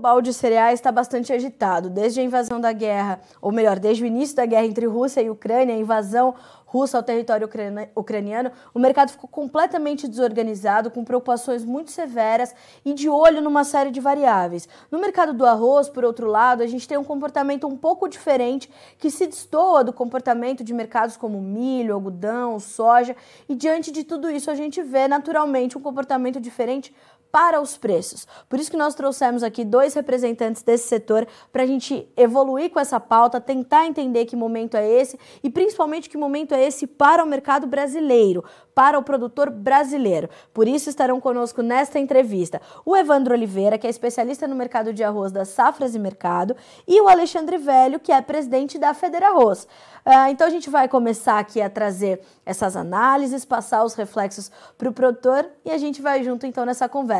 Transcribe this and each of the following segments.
global de cereais está bastante agitado. Desde a invasão da guerra, ou melhor, desde o início da guerra entre Rússia e Ucrânia, a invasão russa ao território ucraniano, o mercado ficou completamente desorganizado, com preocupações muito severas e de olho numa série de variáveis. No mercado do arroz, por outro lado, a gente tem um comportamento um pouco diferente que se destoa do comportamento de mercados como milho, algodão, soja, e diante de tudo isso a gente vê naturalmente um comportamento diferente para os preços. Por isso que nós trouxemos aqui dois representantes desse setor para a gente evoluir com essa pauta, tentar entender que momento é esse e principalmente que momento é esse para o mercado brasileiro, para o produtor brasileiro. Por isso estarão conosco nesta entrevista o Evandro Oliveira, que é especialista no mercado de arroz das Safras e Mercado, e o Alexandre Velho, que é presidente da Federa Arroz. Uh, então a gente vai começar aqui a trazer essas análises, passar os reflexos para o produtor e a gente vai junto então nessa conversa.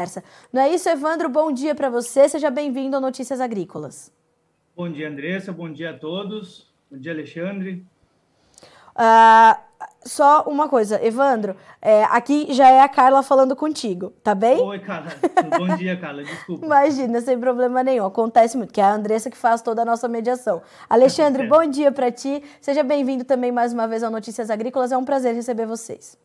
Não é isso, Evandro? Bom dia para você, seja bem-vindo ao Notícias Agrícolas. Bom dia, Andressa, bom dia a todos. Bom dia, Alexandre. Uh, só uma coisa, Evandro, é, aqui já é a Carla falando contigo, tá bem? Oi, Carla. Bom dia, Carla. Desculpa. Imagina, sem problema nenhum. Acontece muito, que é a Andressa que faz toda a nossa mediação. Alexandre, é. bom dia para ti. Seja bem-vindo também mais uma vez ao Notícias Agrícolas. É um prazer receber vocês.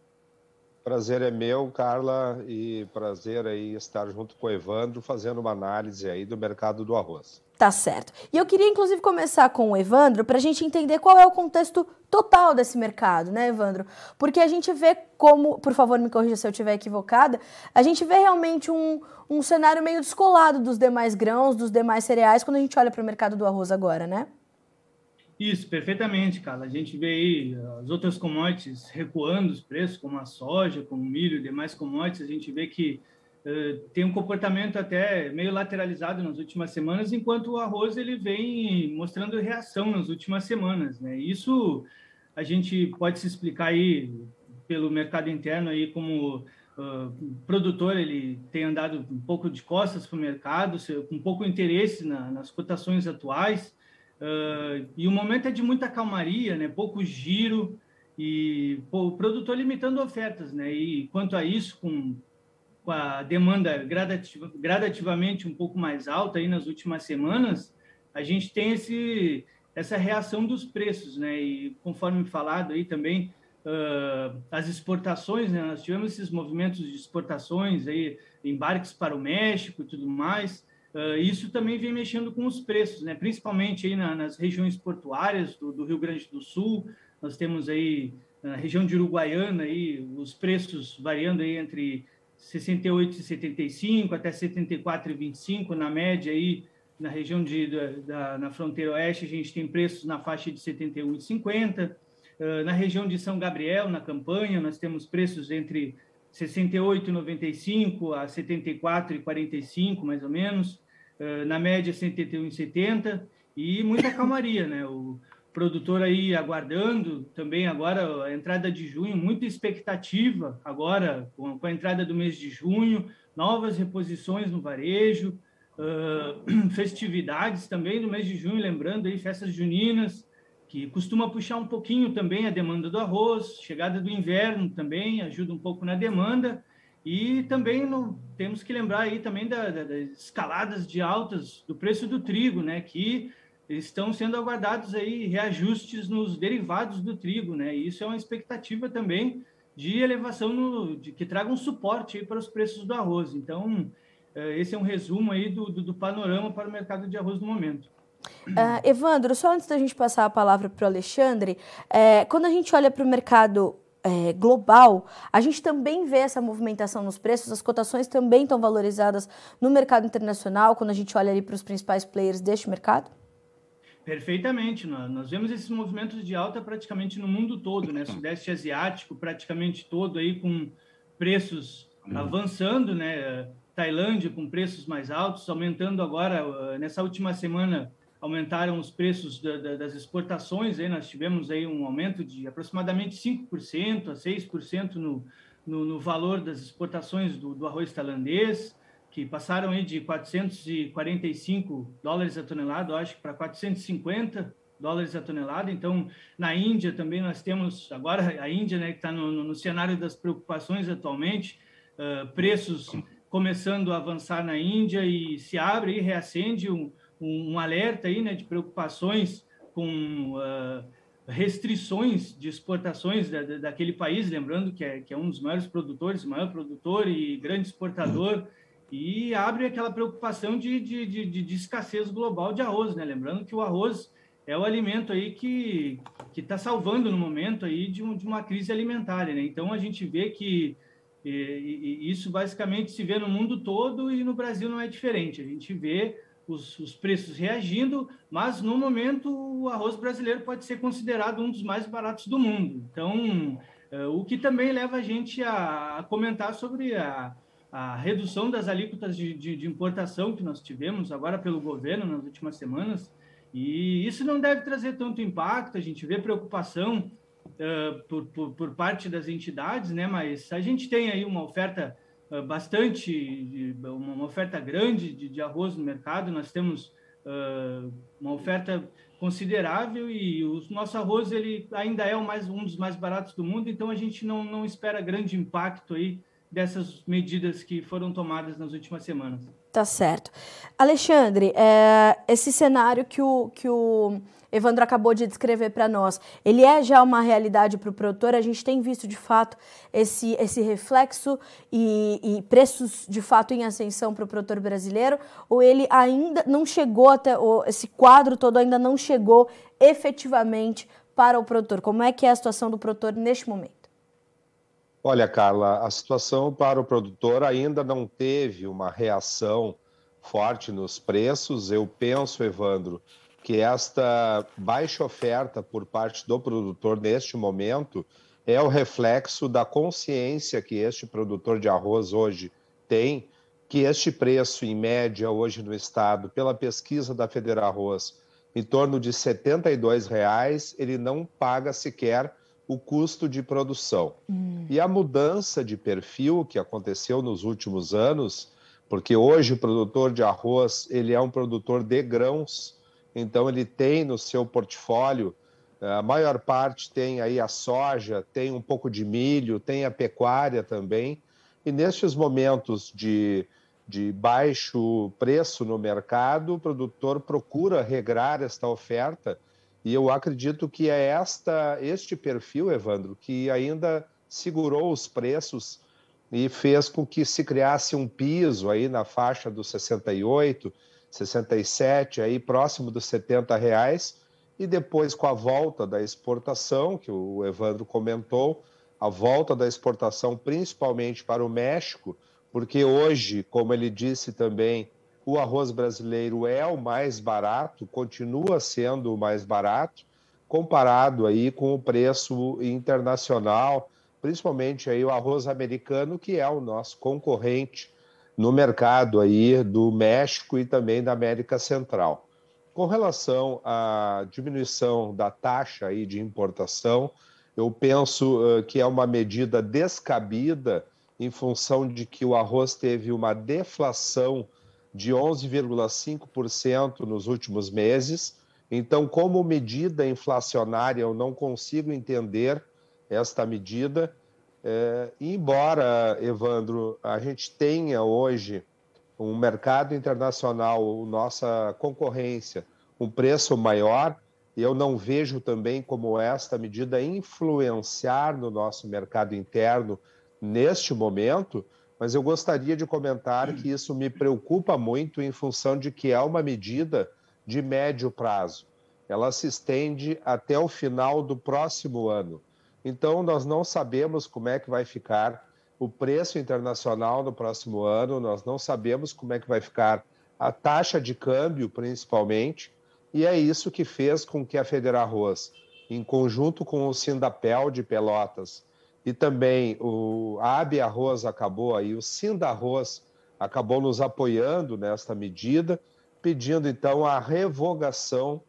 Prazer é meu, Carla, e prazer aí estar junto com o Evandro fazendo uma análise aí do mercado do arroz. Tá certo. E eu queria, inclusive, começar com o Evandro para a gente entender qual é o contexto total desse mercado, né, Evandro? Porque a gente vê como, por favor, me corrija se eu estiver equivocada, a gente vê realmente um, um cenário meio descolado dos demais grãos, dos demais cereais, quando a gente olha para o mercado do arroz agora, né? Isso, perfeitamente, Carla. A gente vê aí as outras commodities recuando os preços, como a soja, como o milho e demais commodities. A gente vê que uh, tem um comportamento até meio lateralizado nas últimas semanas, enquanto o arroz ele vem mostrando reação nas últimas semanas. Né? Isso a gente pode se explicar aí pelo mercado interno aí como uh, produtor ele tem andado um pouco de costas para o mercado, com pouco interesse na, nas cotações atuais. Uh, e o momento é de muita calmaria, né? pouco giro e pô, o produtor limitando ofertas. Né? E quanto a isso, com, com a demanda gradativa, gradativamente um pouco mais alta aí nas últimas semanas, a gente tem esse, essa reação dos preços. Né? E conforme falado aí também, uh, as exportações, né? nós tivemos esses movimentos de exportações, aí, embarques para o México e tudo mais, Uh, isso também vem mexendo com os preços, né? principalmente aí na, nas regiões portuárias do, do, Rio Grande do Sul. Nós temos aí na região de Uruguaiana aí, os preços variando aí entre 68,75 até 74,25 na média aí na região de da, da, na fronteira oeste a gente tem preços na faixa de 71,50 uh, na região de São Gabriel na campanha nós temos preços entre 68,95 a 74,45 mais ou menos na média 181,70 e muita calmaria, né? O produtor aí aguardando também agora a entrada de junho, muita expectativa agora com, a entrada do mês de junho, novas reposições no varejo, uh, festividades também no mês de junho, lembrando aí festas juninas, que costuma puxar um pouquinho também a demanda do arroz, chegada do inverno também ajuda um pouco na demanda, e também no, temos que lembrar aí também da, da, das escaladas de altas do preço do trigo, né? Que estão sendo aguardados aí reajustes nos derivados do trigo, né? E isso é uma expectativa também de elevação no, de que traga um suporte para os preços do arroz. Então, é, esse é um resumo aí do, do, do panorama para o mercado de arroz no momento. Uh, Evandro, só antes da gente passar a palavra para o Alexandre, é, quando a gente olha para o mercado é, global, a gente também vê essa movimentação nos preços, as cotações também estão valorizadas no mercado internacional, quando a gente olha ali para os principais players deste mercado? Perfeitamente, nós vemos esses movimentos de alta praticamente no mundo todo, né? Sudeste Asiático praticamente todo aí com preços avançando, né? Tailândia com preços mais altos, aumentando agora nessa última semana aumentaram os preços da, da, das exportações, aí nós tivemos aí um aumento de aproximadamente 5% a 6% no, no, no, valor das exportações do, do, arroz tailandês, que passaram aí de 445 dólares a tonelada, acho que para 450 dólares a tonelada. Então, na Índia também nós temos, agora a Índia, né, que está no, no, cenário das preocupações atualmente, uh, preços começando a avançar na Índia e se abre e reacende um, um, um alerta aí, né, de preocupações com uh, restrições de exportações da, daquele país, lembrando que é, que é um dos maiores produtores, maior produtor e grande exportador, e abre aquela preocupação de, de, de, de escassez global de arroz, né? Lembrando que o arroz é o alimento aí que que está salvando no momento aí de, um, de uma crise alimentar, né? Então a gente vê que e, e, isso basicamente se vê no mundo todo e no Brasil não é diferente. A gente vê os, os, preços reagindo, mas no momento o arroz brasileiro pode ser considerado um dos mais baratos do mundo. Então, é, o que também leva a gente a, a comentar sobre a, a, redução das alíquotas de, de, de, importação que nós tivemos agora pelo governo nas últimas semanas. E isso não deve trazer tanto impacto, a gente vê preocupação uh, por, por, por parte das entidades, né? mas a gente tem aí uma oferta bastante, uma oferta grande de, de, arroz no mercado. Nós temos uh, uma oferta considerável e o nosso arroz ele ainda é o mais, um dos mais baratos do mundo, então a gente não, não espera grande impacto aí dessas medidas que foram tomadas nas últimas semanas. Tá certo. Alexandre, é, esse cenário que o, que o Evandro acabou de descrever para nós, ele é já uma realidade para o produtor? A gente tem visto de fato esse, esse reflexo e, e preços de fato em ascensão para o produtor brasileiro? Ou ele ainda não chegou até, ou esse quadro todo ainda não chegou efetivamente para o produtor? Como é que é a situação do produtor neste momento? Olha, Carla, a situação para o produtor ainda não teve uma reação forte nos preços. Eu penso, Evandro, que esta baixa oferta por parte do produtor neste momento é o reflexo da consciência que este produtor de arroz hoje tem, que este preço, em média, hoje no estado, pela pesquisa da Federal Arroz, em torno de 72 reais, ele não paga sequer o custo de produção. Hum. E a mudança de perfil que aconteceu nos últimos anos, porque hoje o produtor de arroz ele é um produtor de grãos, então ele tem no seu portfólio, eh, a maior parte tem aí a soja, tem um pouco de milho, tem a pecuária também. E nestes momentos de, de baixo preço no mercado, o produtor procura regrar esta oferta. E eu acredito que é esta, este perfil, Evandro, que ainda segurou os preços e fez com que se criasse um piso aí na faixa dos 68, 67, aí próximo dos 70 reais, e depois com a volta da exportação, que o Evandro comentou, a volta da exportação principalmente para o México, porque hoje, como ele disse também, o arroz brasileiro é o mais barato, continua sendo o mais barato, comparado aí com o preço internacional, principalmente aí o arroz americano, que é o nosso concorrente no mercado aí do México e também da América Central. Com relação à diminuição da taxa aí de importação, eu penso que é uma medida descabida em função de que o arroz teve uma deflação de 11,5% nos últimos meses. Então, como medida inflacionária, eu não consigo entender esta medida é, embora, Evandro, a gente tenha hoje um mercado internacional, nossa concorrência, um preço maior, eu não vejo também como esta medida influenciar no nosso mercado interno neste momento, mas eu gostaria de comentar que isso me preocupa muito em função de que é uma medida de médio prazo. Ela se estende até o final do próximo ano. Então, nós não sabemos como é que vai ficar o preço internacional no próximo ano, nós não sabemos como é que vai ficar a taxa de câmbio, principalmente, e é isso que fez com que a Federal Arroz, em conjunto com o Sindapel de Pelotas e também o AB Arroz acabou aí, o Sindarroz acabou nos apoiando nesta medida, pedindo então a revogação,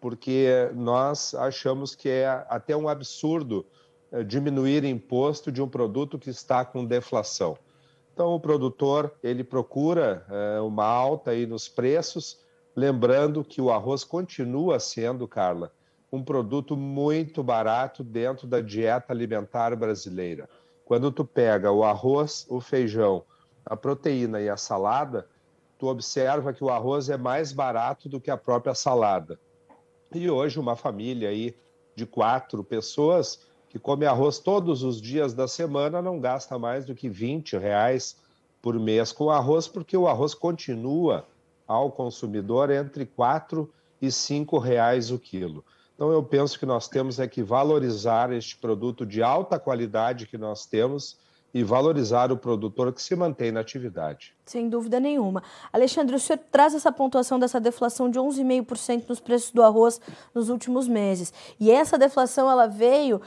porque nós achamos que é até um absurdo eh, diminuir imposto de um produto que está com deflação. Então, o produtor ele procura é, uma alta aí nos preços, lembrando que o arroz continua sendo, Carla, um produto muito barato dentro da dieta alimentar brasileira. Quando tu pega o arroz, o feijão a proteína e a salada, tu observa que o arroz é mais barato do que a própria salada. E hoje uma família aí de quatro pessoas que come arroz todos os dias da semana não gasta mais do que 20 reais por mês com arroz, porque o arroz continua ao consumidor entre 4 e 5 reais o quilo. Então eu penso que nós temos é que valorizar este produto de alta qualidade que nós temos e valorizar o produtor que se mantém na atividade. Sem dúvida nenhuma. Alexandre, o senhor traz essa pontuação dessa deflação de 11,5% nos preços do arroz nos últimos meses. E essa deflação ela veio, uh,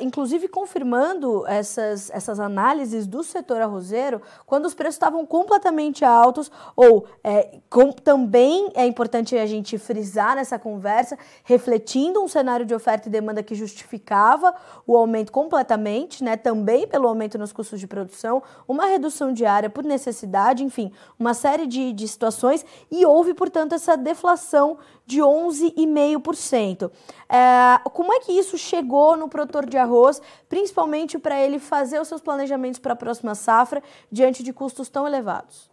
inclusive, confirmando essas, essas análises do setor arrozeiro, quando os preços estavam completamente altos, ou é, com, também é importante a gente frisar nessa conversa, refletindo um cenário de oferta e demanda que justificava o aumento completamente, né, também pelo aumento nos custos de produção, uma redução diária por necessidade enfim, uma série de, de situações, e houve, portanto, essa deflação de 11,5%. É, como é que isso chegou no produtor de arroz, principalmente para ele fazer os seus planejamentos para a próxima safra diante de custos tão elevados?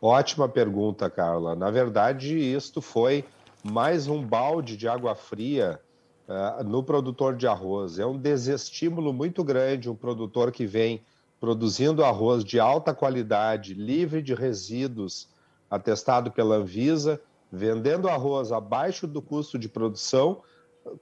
Ótima pergunta, Carla. Na verdade, isto foi mais um balde de água fria uh, no produtor de arroz. É um desestímulo muito grande um produtor que vem produzindo arroz de alta qualidade, livre de resíduos, atestado pela Anvisa, vendendo arroz abaixo do custo de produção,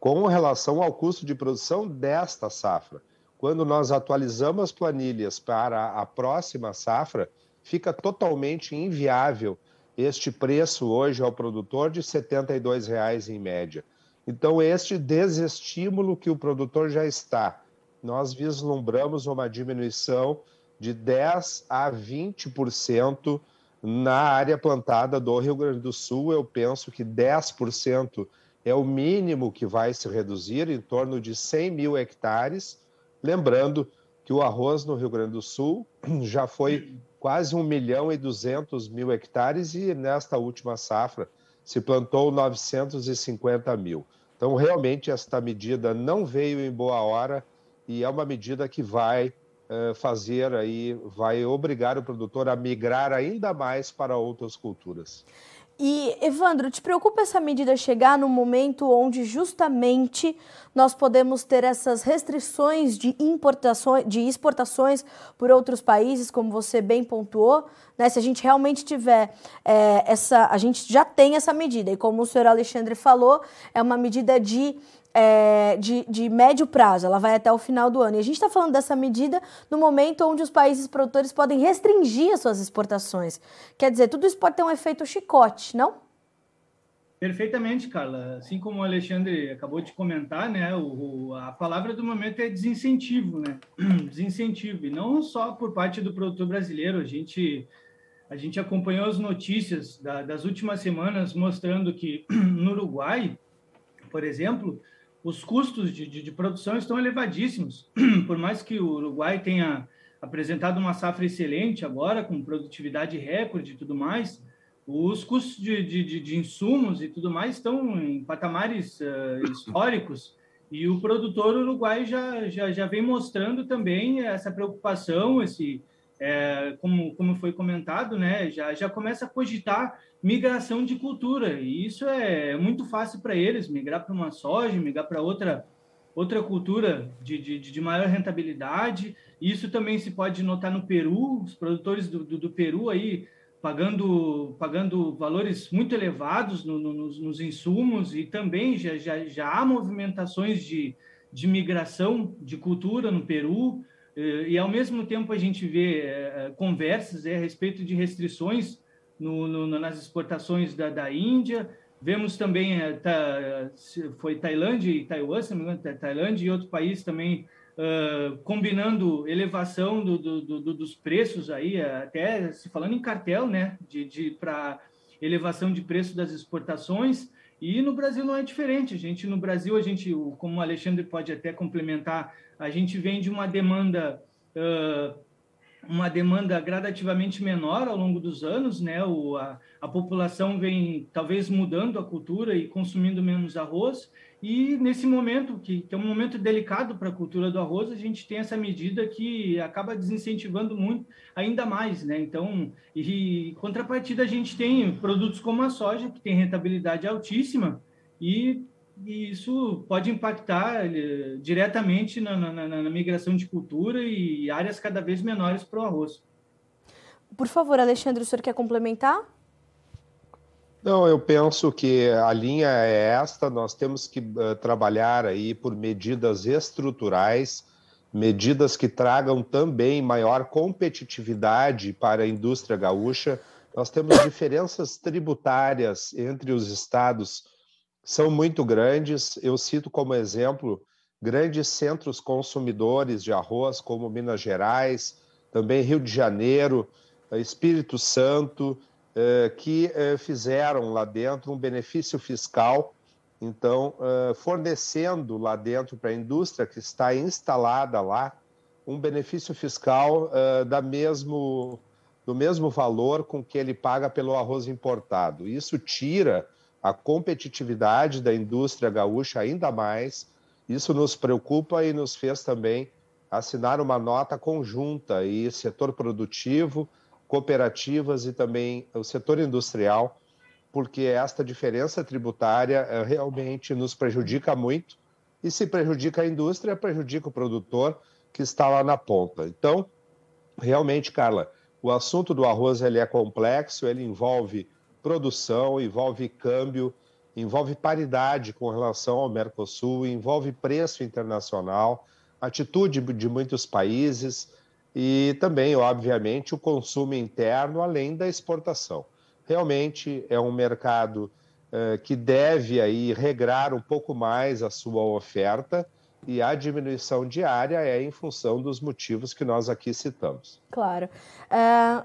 com relação ao custo de produção desta safra. Quando nós atualizamos as planilhas para a próxima safra, fica totalmente inviável este preço hoje ao produtor de R$ 72,00 em média. Então, este desestímulo que o produtor já está nós vislumbramos uma diminuição de 10 a 20% na área plantada do Rio Grande do Sul. Eu penso que 10% é o mínimo que vai se reduzir, em torno de 100 mil hectares. Lembrando que o arroz no Rio Grande do Sul já foi quase 1 milhão e 200 mil hectares e nesta última safra se plantou 950 mil. Então, realmente, esta medida não veio em boa hora e é uma medida que vai uh, fazer aí, vai obrigar o produtor a migrar ainda mais para outras culturas. E, Evandro, te preocupa essa medida chegar no momento onde justamente nós podemos ter essas restrições de importações, de exportações por outros países, como você bem pontuou, né? Se a gente realmente tiver é, essa, a gente já tem essa medida e como o senhor Alexandre falou, é uma medida de é, de, de médio prazo, ela vai até o final do ano. E a gente está falando dessa medida no momento onde os países produtores podem restringir as suas exportações. Quer dizer, tudo isso pode ter um efeito chicote, não? Perfeitamente, Carla. Assim como o Alexandre acabou de comentar, né, o, a palavra do momento é desincentivo, né? Desincentivo, e não só por parte do produtor brasileiro. A gente, a gente acompanhou as notícias da, das últimas semanas mostrando que no Uruguai, por exemplo, os custos de, de, de, produção estão elevadíssimos. Por mais que o Uruguai tenha apresentado uma safra excelente agora, com produtividade recorde e tudo mais, os custos de, de, de insumos e tudo mais estão em patamares uh, históricos. E o produtor uruguai já, já, já vem mostrando também essa preocupação, esse, é, como, como foi comentado, né, já, já começa a cogitar migração de cultura. E isso é muito fácil para eles, migrar para uma soja, migrar para outra, outra cultura de, de, de, maior rentabilidade. Isso também se pode notar no Peru, os produtores do, do, do Peru aí pagando, pagando valores muito elevados no, no, nos, nos, insumos e também já, já, já há movimentações de, de migração de cultura no Peru. Eh, e, ao mesmo tempo, a gente vê é, conversas é, a respeito de restrições no, no, nas exportações da, da Índia. Vemos também, tá, foi Tailândia e Taiwan, se não me engano, Tailândia e outro país também uh, combinando elevação do, do, do, dos preços aí, até se falando em cartel, né, de, de para elevação de preço das exportações. E no Brasil não é diferente. A gente no Brasil a gente, como o Alexandre pode até complementar, a gente vem de uma demanda uh, uma demanda gradativamente menor ao longo dos anos, né? O, a, a população vem talvez mudando a cultura e consumindo menos arroz. E nesse momento, que, que é um momento delicado para a cultura do arroz, a gente tem essa medida que acaba desincentivando muito ainda mais, né? Então, e, contrapartida, a gente tem produtos como a soja, que tem rentabilidade altíssima, e e isso pode impactar eh, diretamente na, na, na, migração de cultura e áreas cada vez menores para o arroz. Por favor, Alexandre, o senhor quer complementar? Não, eu penso que a linha é esta, nós temos que uh, trabalhar aí por medidas estruturais, medidas que tragam também maior competitividade para a indústria gaúcha. Nós temos diferenças tributárias entre os estados são muito grandes. Eu cito como exemplo grandes centros consumidores de arroz, como Minas Gerais, também Rio de Janeiro, eh, Espírito Santo, eh, que eh, fizeram lá dentro um benefício fiscal, então, fornecendo lá dentro para a indústria que está instalada lá um benefício fiscal da mesmo, do mesmo valor com que ele paga pelo arroz importado. Isso tira a competitividade da indústria gaúcha ainda mais. Isso nos preocupa e nos fez também assinar uma nota conjunta e setor produtivo, cooperativas e também o setor industrial, porque esta diferença tributária eh, realmente nos prejudica muito e se prejudica a indústria, prejudica o produtor que está lá na ponta. Então, realmente, Carla, o assunto do arroz ele é complexo, ele envolve produção, envolve câmbio, envolve paridade com relação ao Mercosul, envolve preço internacional, atitude de muitos países e também, obviamente, o consumo interno, além da exportação. Realmente é um mercado eh, que deve aí regrar um pouco mais a sua oferta e a diminuição diária é em função dos motivos que nós aqui citamos. Claro. Uh,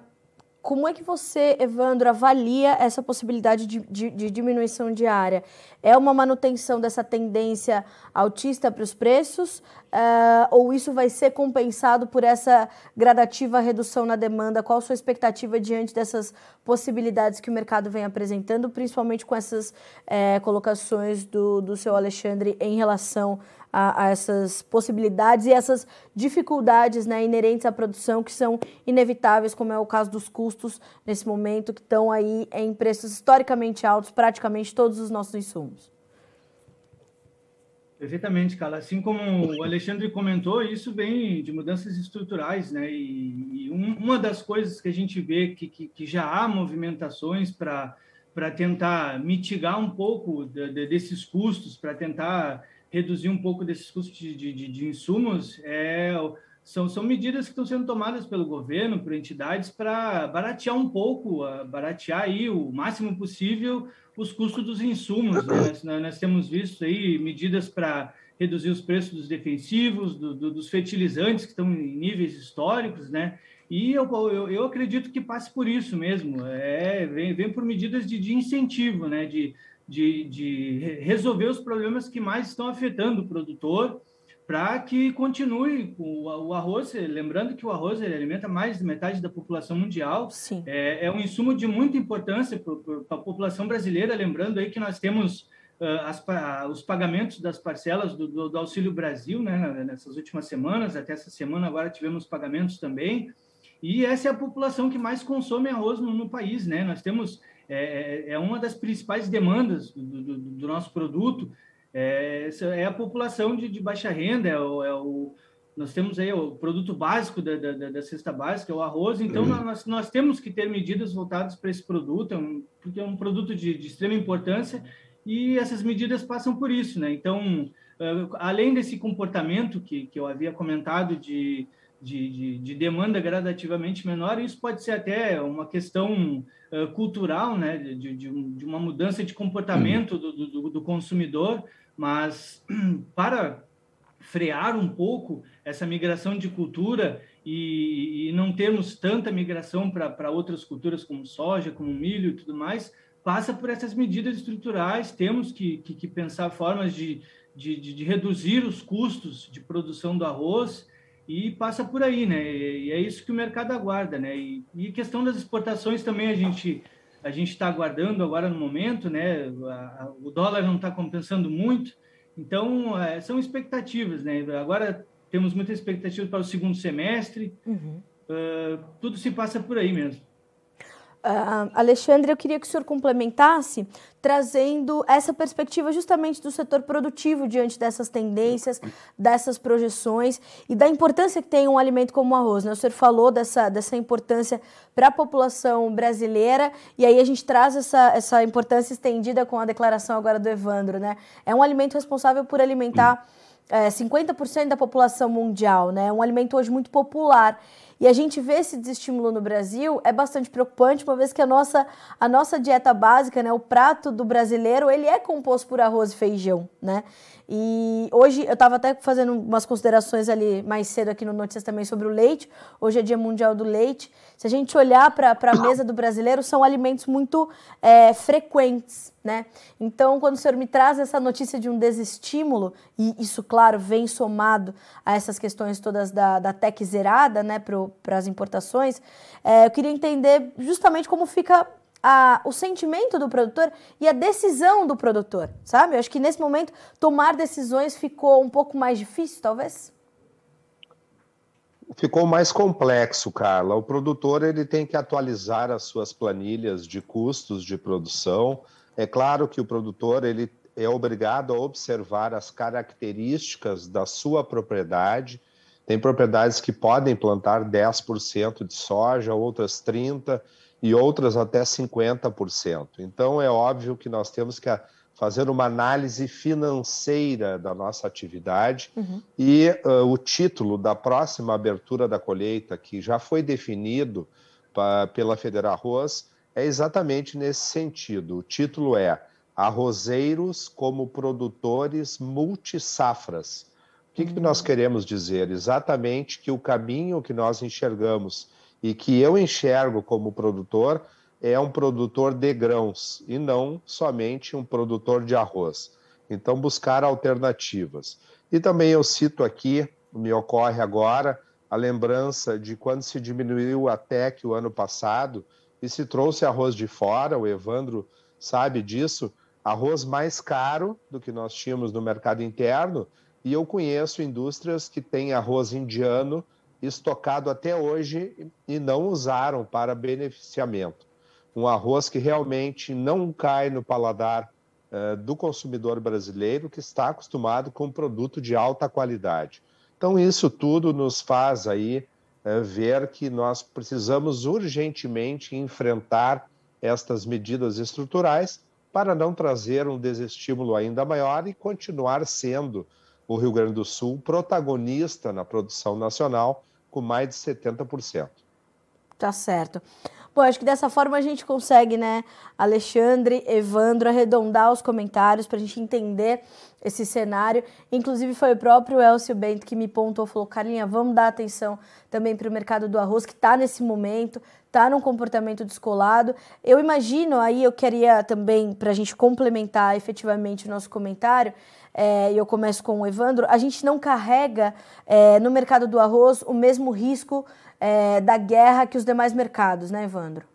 como é que você, Evandro, avalia essa possibilidade de, de, de diminuição diária? É uma manutenção dessa tendência altista para os preços? Uh, ou isso vai ser compensado por essa gradativa redução na demanda? Qual a sua expectativa diante dessas possibilidades que o mercado vem apresentando, principalmente com essas é, colocações do, do seu Alexandre em relação a, a, essas possibilidades e essas dificuldades né, inerentes à produção que são inevitáveis, como é o caso dos custos nesse momento, que estão aí em preços historicamente altos, praticamente todos os nossos insumos. Perfeitamente, Carla. Assim como o Alexandre comentou, isso vem de mudanças estruturais, né? E, e um, uma das coisas que a gente vê que, que, que já há movimentações para para tentar mitigar um pouco de, de, desses custos, para tentar reduzir um pouco desses custos de, de, de insumos é, são, são medidas que estão sendo tomadas pelo governo, por entidades, para baratear um pouco, baratear aí o máximo possível os custos dos insumos. Né? Nós, nós, temos visto aí medidas para reduzir os preços dos defensivos, do, do, dos fertilizantes, que estão em níveis históricos, né? E eu, eu, eu acredito que passe por isso mesmo, é, vem, vem por medidas de, de incentivo, né? De, de, de resolver os problemas que mais estão afetando o produtor para que continue o, o, arroz, lembrando que o arroz ele alimenta mais de metade da população mundial, Sim. É, é um insumo de muita importância para a população brasileira, lembrando aí que nós temos uh, as, os pagamentos das parcelas do, do, do, Auxílio Brasil, né, nessas últimas semanas, até essa semana agora tivemos pagamentos também, e essa é a população que mais consome arroz no, no país, né, nós temos é, é, é uma das principais demandas do, do, do nosso produto, é, é, a população de, de baixa renda, é o, é o, nós temos aí o produto básico da, da, da cesta básica, é o arroz, então uhum. nós, nós temos que ter medidas voltadas para esse produto, é um, porque é um produto de, de extrema importância e essas medidas passam por isso, né? Então, além desse comportamento que, que eu havia comentado de de, de, de, demanda gradativamente menor, isso pode ser até uma questão uh, cultural, né, de, de, de, uma mudança de comportamento do, do, do consumidor, mas para frear um pouco essa migração de cultura e, e não termos tanta migração para outras culturas como soja, como milho e tudo mais, passa por essas medidas estruturais. Temos que, que, que pensar formas de, de, de reduzir os custos de produção do arroz e passa por aí, né? E é isso que o mercado aguarda, né? E, e questão das exportações também a gente a gente está aguardando agora no momento, né? o dólar não está compensando muito, então é, são expectativas, né? Agora temos muita expectativa para o segundo semestre. Uhum. Uh, tudo se passa por aí mesmo. Uh, Alexandre, eu queria que o senhor complementasse trazendo essa perspectiva justamente do setor produtivo diante dessas tendências, dessas projeções e da importância que tem um alimento como o arroz. Né? O senhor falou dessa, dessa importância para a população brasileira e aí a gente traz essa, essa importância estendida com a declaração agora do Evandro. Né? É um alimento responsável por alimentar é, 50% da população mundial, né? é um alimento hoje muito popular. E a gente vê esse desestímulo no Brasil é bastante preocupante, uma vez que a nossa, a nossa dieta básica, né, o prato do brasileiro, ele é composto por arroz e feijão, né? E hoje eu estava até fazendo umas considerações ali mais cedo aqui no Notícias também sobre o leite. Hoje é Dia Mundial do Leite. Se a gente olhar para a mesa do brasileiro, são alimentos muito é, frequentes, né? Então, quando o senhor me traz essa notícia de um desestímulo, e isso, claro, vem somado a essas questões todas da, da TEC zerada, né, para as importações, é, eu queria entender justamente como fica a, o sentimento do produtor e a decisão do produtor, sabe? Eu acho que nesse momento tomar decisões ficou um pouco mais difícil, talvez. Ficou mais complexo, Carla. O produtor ele tem que atualizar as suas planilhas de custos de produção. É claro que o produtor ele é obrigado a observar as características da sua propriedade. Tem propriedades que podem plantar 10% de soja, outras 30% e outras até 50%. Então, é óbvio que nós temos que fazer uma análise financeira da nossa atividade uhum. e uh, o título da próxima abertura da colheita, que já foi definido pra, pela Federal Arroz, é exatamente nesse sentido. O título é Arrozeiros como produtores multisafras. O que, uhum. que nós queremos dizer? Exatamente que o caminho que nós enxergamos e que eu enxergo como produtor é um produtor de grãos e não somente um produtor de arroz. Então, buscar alternativas. E também eu cito aqui, me ocorre agora, a lembrança de quando se diminuiu a TEC o ano passado e se trouxe arroz de fora, o Evandro sabe disso, arroz mais caro do que nós tínhamos no mercado interno, e eu conheço indústrias que têm arroz indiano estocado até hoje e não usaram para beneficiamento. Um arroz que realmente não cai no paladar uh, do consumidor brasileiro que está acostumado com um produto de alta qualidade. Então, isso tudo nos faz aí uh, ver que nós precisamos urgentemente enfrentar estas medidas estruturais para não trazer um desestímulo ainda maior e continuar sendo o Rio Grande do Sul protagonista na produção nacional com mais de 70%. Tá certo. Bom, acho que dessa forma a gente consegue, né, Alexandre, Evandro, arredondar os comentários para a gente entender esse cenário. Inclusive, foi o próprio Elcio Bento que me pontuou, falou: Carlinha, vamos dar atenção também para o mercado do arroz, que está nesse momento, está num comportamento descolado. Eu imagino, aí eu queria também, para a gente complementar efetivamente o nosso comentário, é, e eu começo com o Evandro, a gente não carrega é, no mercado do arroz o mesmo risco é, da guerra que os demais mercados, né, Evandro?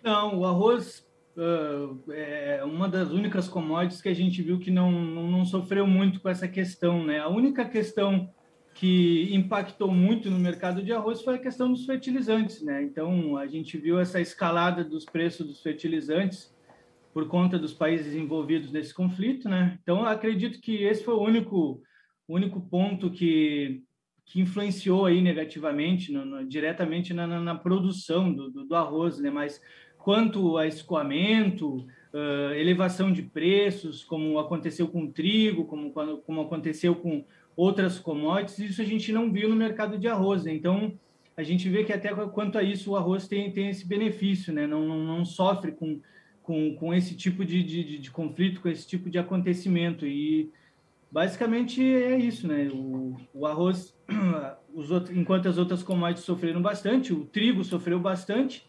Não, o arroz uh, é uma das únicas commodities que a gente viu que não, não sofreu muito com essa questão, né? A única questão que impactou muito no mercado de arroz foi a questão dos fertilizantes, né? Então, a gente viu essa escalada dos preços dos fertilizantes por conta dos países envolvidos nesse conflito, né? Então, acredito que esse foi o único, único ponto que, que influenciou aí negativamente, no, no, diretamente na, na, na produção do, do, do, arroz, né? Mas quanto a escoamento, uh, elevação de preços, como aconteceu com o trigo, como, como aconteceu com outras commodities, isso a gente não viu no mercado de arroz. Né? Então, a gente vê que até quanto a isso o arroz tem, tem esse benefício, né? Não, não, não sofre com com, com esse tipo de, de, de, conflito, com esse tipo de acontecimento. E basicamente é isso, né? O, o arroz, os outros, enquanto as outras commodities sofreram bastante, o trigo sofreu bastante,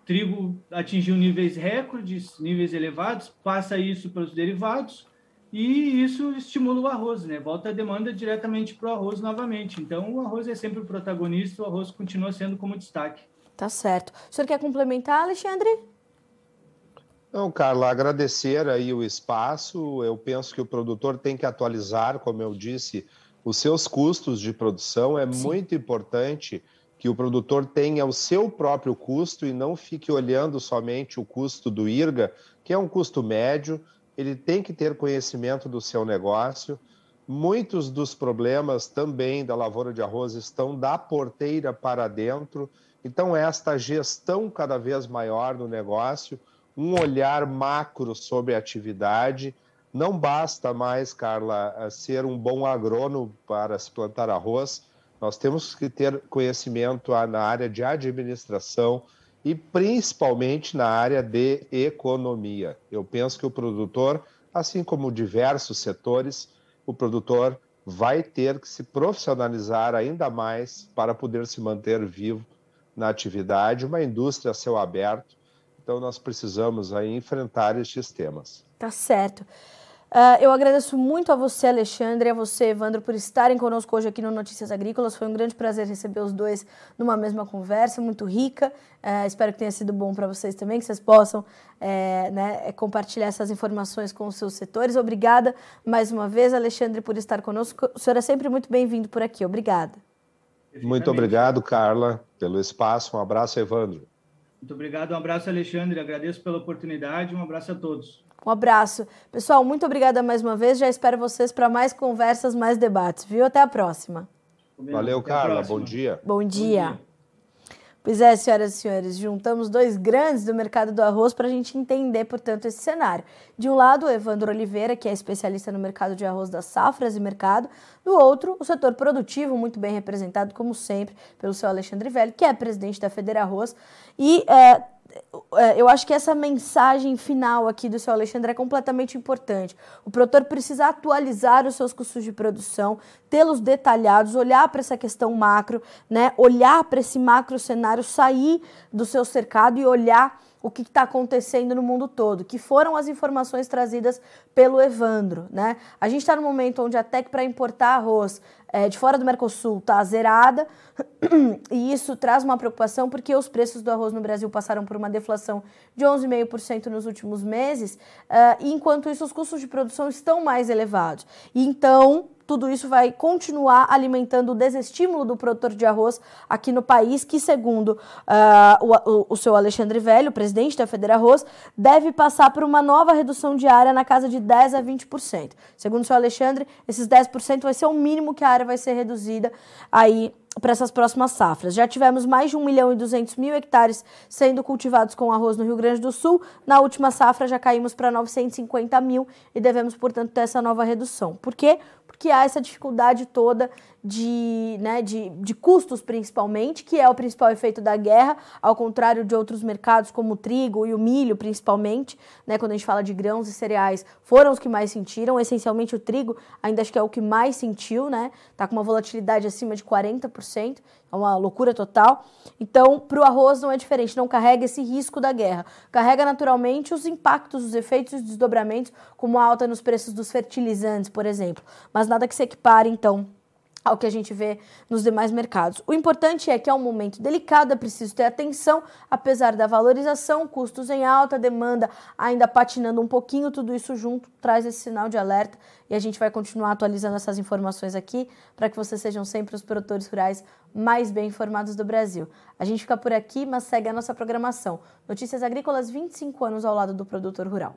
o trigo atingiu níveis recordes, níveis elevados, passa isso para os derivados, e isso estimula o arroz, né? Volta a demanda diretamente para o arroz novamente. Então, o arroz é sempre o protagonista, o arroz continua sendo como destaque. Tá certo. O senhor quer complementar, Alexandre? Não, Carla, agradecer aí o espaço. Eu penso que o produtor tem que atualizar, como eu disse, os seus custos de produção. É Sim. muito importante que o produtor tenha o seu próprio custo e não fique olhando somente o custo do IRGA, que é um custo médio ele tem que ter conhecimento do seu negócio. Muitos dos problemas também da lavoura de arroz estão da porteira para dentro. Então, esta gestão cada vez maior no negócio, um olhar macro sobre a atividade. Não basta mais, Carla, ser um bom agrônomo para se plantar arroz. Nós temos que ter conhecimento na área de administração, e principalmente na área de economia. Eu penso que o produtor, assim como diversos setores, o produtor vai ter que se profissionalizar ainda mais para poder se manter vivo na atividade, uma indústria a céu aberto. Então nós precisamos aí enfrentar estes temas. Tá certo. Uh, eu agradeço muito a você, Alexandre, e a você, Evandro, por estarem conosco hoje aqui no Notícias Agrícolas. Foi um grande prazer receber os dois numa mesma conversa, muito rica. Uh, espero que tenha sido bom para vocês também, que vocês possam é, né, compartilhar essas informações com os seus setores. Obrigada mais uma vez, Alexandre, por estar conosco. O senhor é sempre muito bem-vindo por aqui. Obrigada. Muito obrigado, Carla, pelo espaço. Um abraço, Evandro. Muito obrigado, um abraço, Alexandre. Agradeço pela oportunidade. Um abraço a todos. Um abraço. Pessoal, muito obrigada mais uma vez. Já espero vocês para mais conversas, mais debates, viu? Até a próxima. Valeu, Carla. Bom dia. Bom dia. Bom dia. Pois é, senhoras e senhores, juntamos dois grandes do mercado do arroz para a gente entender, portanto, esse cenário. De um lado, o Evandro Oliveira, que é especialista no mercado de arroz das safras e mercado. Do outro, o setor produtivo, muito bem representado, como sempre, pelo seu Alexandre Velho, que é presidente da Federa Arroz. E é, eu acho que essa mensagem final aqui do seu Alexandre é completamente importante. O produtor precisa atualizar os seus custos de produção, tê-los detalhados, olhar para essa questão macro, né? olhar para esse macro cenário, sair do seu cercado e olhar o que está acontecendo no mundo todo, que foram as informações trazidas pelo Evandro. Né? A gente está no momento onde a TEC para importar arroz é, de fora do Mercosul está zerada, e isso traz uma preocupação porque os preços do arroz no Brasil passaram por uma deflação de 11,5% nos últimos meses, uh, e enquanto isso os custos de produção estão mais elevados. Então, tudo isso vai continuar alimentando o desestímulo do produtor de arroz aqui no país, que, segundo uh, o, o, seu Alexandre Velho, presidente da Federa Arroz, deve passar por uma nova redução diária na casa de 10% a 20%. Segundo o seu Alexandre, esses 10% vai ser o mínimo que a área vai ser reduzida aí para essas próximas safras. Já tivemos mais de 1 milhão e 200 mil hectares sendo cultivados com arroz no Rio Grande do Sul. Na última safra já caímos para 950 mil e devemos, portanto, ter essa nova redução. Por quê? Porque há essa dificuldade toda de, né, de, de custos, principalmente, que é o principal efeito da guerra, ao contrário de outros mercados como o trigo e o milho, principalmente, né, quando a gente fala de grãos e cereais, foram os que mais sentiram, essencialmente o trigo, ainda acho que é o que mais sentiu, né, tá com uma volatilidade acima de 40%, é uma loucura total. Então, para o arroz não é diferente, não carrega esse risco da guerra. Carrega naturalmente os impactos, os efeitos e os desdobramentos, como a alta nos preços dos fertilizantes, por exemplo. Mas nada que se equipare, então, ao que a gente vê nos demais mercados. O importante é que é um momento delicado, é preciso ter atenção, apesar da valorização, custos em alta, demanda ainda patinando um pouquinho, tudo isso junto traz esse sinal de alerta e a gente vai continuar atualizando essas informações aqui para que vocês sejam sempre os produtores rurais mais bem informados do Brasil. A gente fica por aqui, mas segue a nossa programação. Notícias Agrícolas 25 anos ao lado do produtor rural.